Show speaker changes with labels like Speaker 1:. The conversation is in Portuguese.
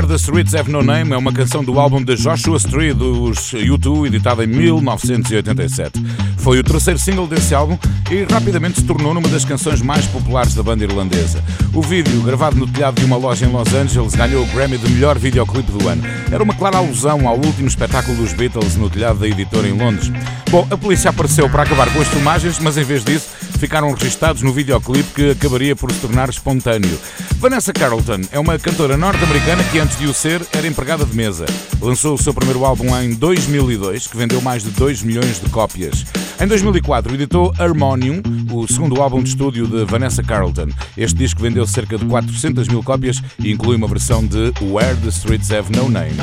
Speaker 1: the Streets Have No Name é uma canção do álbum de Joshua Tree dos U2, editado em 1987. Foi o terceiro single desse álbum e rapidamente se tornou numa das canções mais populares da banda irlandesa. O vídeo, gravado no telhado de uma loja em Los Angeles, ganhou o Grammy de melhor videoclipe do ano. Era uma clara alusão ao último espetáculo dos Beatles no telhado da editora em Londres. Bom, a polícia apareceu para acabar com as filmagens, mas em vez disso ficaram registados no videoclipe que acabaria por se tornar espontâneo. Vanessa Carlton é uma cantora norte-americana que antes de o ser era empregada de mesa. Lançou o seu primeiro álbum em 2002, que vendeu mais de 2 milhões de cópias. Em 2004 editou Harmonium, o segundo álbum de estúdio de Vanessa Carlton. Este disco vendeu cerca de 400 mil cópias e inclui uma versão de Where the Streets Have No Name.